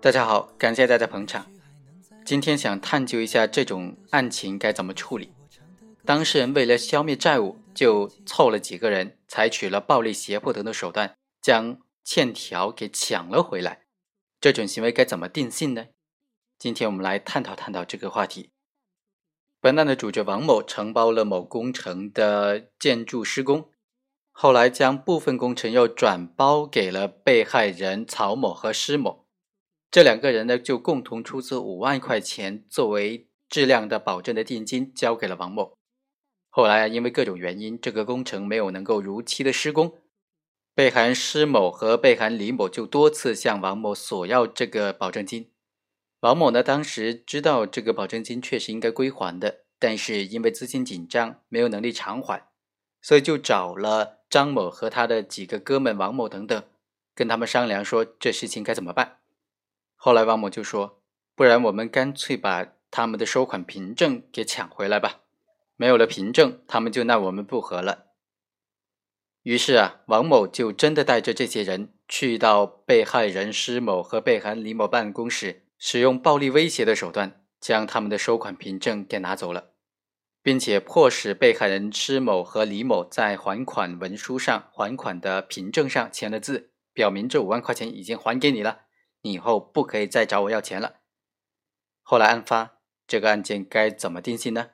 大家好，感谢大家捧场。今天想探究一下这种案情该怎么处理。当事人为了消灭债务，就凑了几个人，采取了暴力、胁迫等等手段，将欠条给抢了回来。这种行为该怎么定性呢？今天我们来探讨探讨这个话题。本案的主角王某承包了某工程的建筑施工，后来将部分工程又转包给了被害人曹某和施某。这两个人呢，就共同出资五万块钱作为质量的保证的定金，交给了王某。后来因为各种原因，这个工程没有能够如期的施工，被害人施某和被害人李某就多次向王某索要这个保证金。王某呢，当时知道这个保证金确实应该归还的，但是因为资金紧张，没有能力偿还，所以就找了张某和他的几个哥们王某等等，跟他们商量说这事情该怎么办。后来王某就说：“不然我们干脆把他们的收款凭证给抢回来吧。没有了凭证，他们就奈我们不何了。”于是啊，王某就真的带着这些人去到被害人施某和被害人李某办公室。使用暴力威胁的手段，将他们的收款凭证给拿走了，并且迫使被害人施某和李某在还款文书上、还款的凭证上签了字，表明这五万块钱已经还给你了，你以后不可以再找我要钱了。后来案发，这个案件该怎么定性呢？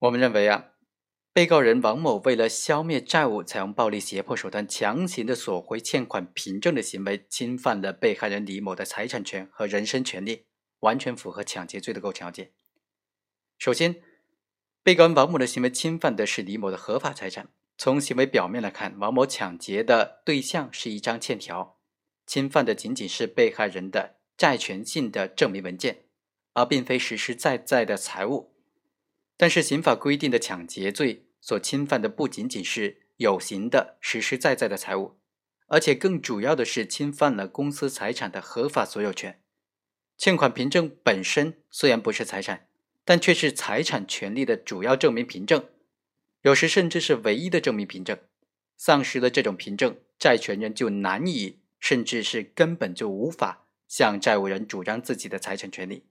我们认为啊。被告人王某为了消灭债务，采用暴力胁迫手段强行的索回欠款凭证的行为，侵犯了被害人李某的财产权和人身权利，完全符合抢劫罪的构成要件。首先，被告人王某的行为侵犯的是李某的合法财产。从行为表面来看，王某抢劫的对象是一张欠条，侵犯的仅仅是被害人的债权性的证明文件，而并非实实在在的财物。但是，刑法规定的抢劫罪。所侵犯的不仅仅是有形的、实实在在的财物，而且更主要的是侵犯了公司财产的合法所有权。欠款凭证本身虽然不是财产，但却是财产权利的主要证明凭证，有时甚至是唯一的证明凭证。丧失了这种凭证，债权人就难以，甚至是根本就无法向债务人主张自己的财产权利，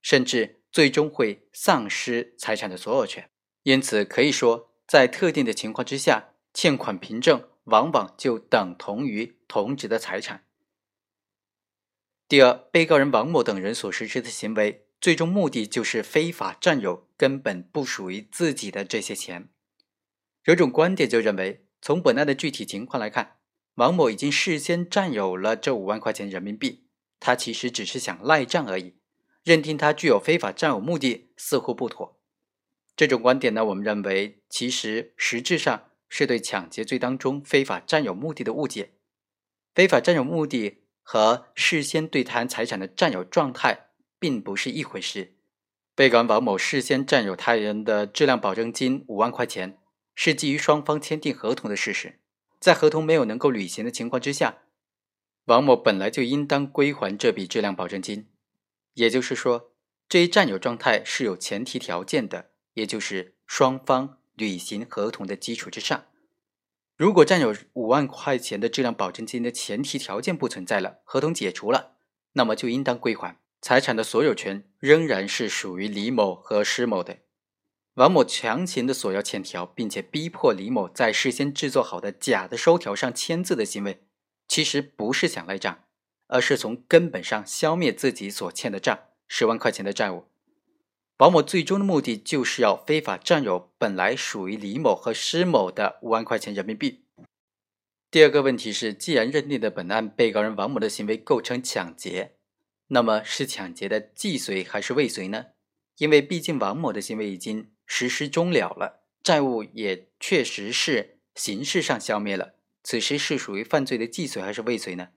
甚至最终会丧失财产的所有权。因此，可以说，在特定的情况之下，欠款凭证往往就等同于同值的财产。第二，被告人王某等人所实施的行为，最终目的就是非法占有根本不属于自己的这些钱。有种观点就认为，从本案的具体情况来看，王某已经事先占有了这五万块钱人民币，他其实只是想赖账而已，认定他具有非法占有目的似乎不妥。这种观点呢，我们认为其实实质上是对抢劫罪当中非法占有目的的误解。非法占有目的和事先对他人财产的占有状态并不是一回事。被告人王某事先占有他人的质量保证金五万块钱，是基于双方签订合同的事实。在合同没有能够履行的情况之下，王某本来就应当归还这笔质量保证金。也就是说，这一占有状态是有前提条件的。也就是双方履行合同的基础之上，如果占有五万块钱的质量保证金的前提条件不存在了，合同解除了，那么就应当归还财产的所有权仍然是属于李某和施某的。王某强行的索要欠条，并且逼迫李某在事先制作好的假的收条上签字的行为，其实不是想赖账，而是从根本上消灭自己所欠的账十万块钱的债务。王某最终的目的就是要非法占有本来属于李某和施某的五万块钱人民币。第二个问题是，既然认定的本案被告人王某的行为构成抢劫，那么是抢劫的既遂还是未遂呢？因为毕竟王某的行为已经实施终了了，债务也确实是形式上消灭了，此时是属于犯罪的既遂还是未遂呢？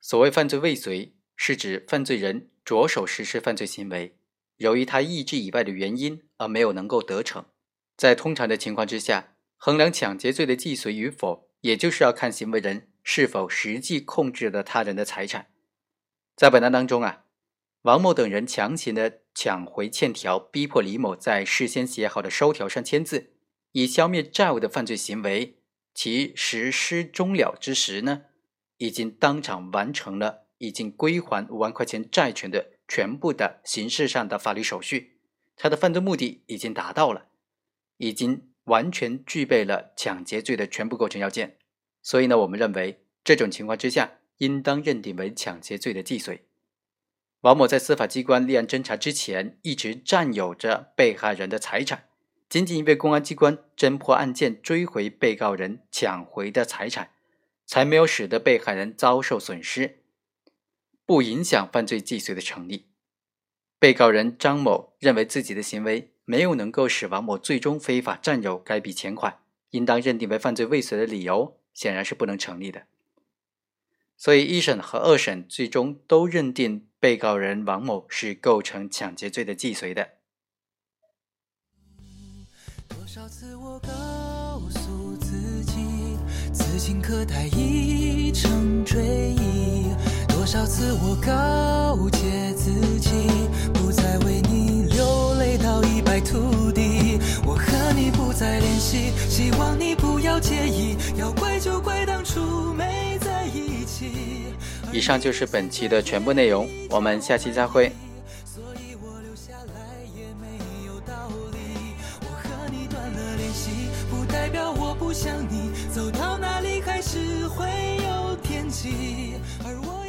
所谓犯罪未遂，是指犯罪人着手实施犯罪行为。由于他意志以外的原因而没有能够得逞，在通常的情况之下，衡量抢劫罪的既遂与否，也就是要看行为人是否实际控制了他人的财产。在本案当中啊，王某等人强行的抢回欠条，逼迫李某在事先写好的收条上签字，以消灭债务的犯罪行为，其实施终了之时呢，已经当场完成了已经归还五万块钱债权的全部的形式上的法律手续，他的犯罪目的已经达到了，已经完全具备了抢劫罪的全部构成要件。所以呢，我们认为这种情况之下，应当认定为抢劫罪的既遂。王某在司法机关立案侦查之前，一直占有着被害人的财产，仅仅因为公安机关侦破案件，追回被告人抢回的财产，才没有使得被害人遭受损失，不影响犯罪既遂的成立。被告人张某认为自己的行为没有能够使王某最终非法占有该笔钱款，应当认定为犯罪未遂的理由。显然是不能成立的，所以一审和二审最终都认定被告人王某是构成抢劫罪的既遂的。多少次我告诉自己，此情可待已成追忆；多少次我告诫自己，不再为你流泪到一败涂地。我和你不再联系，希望你不要介意。要怪就怪当。以上就是本期的全部内容，我们下期再会。走到哪里还是会有天气，而我。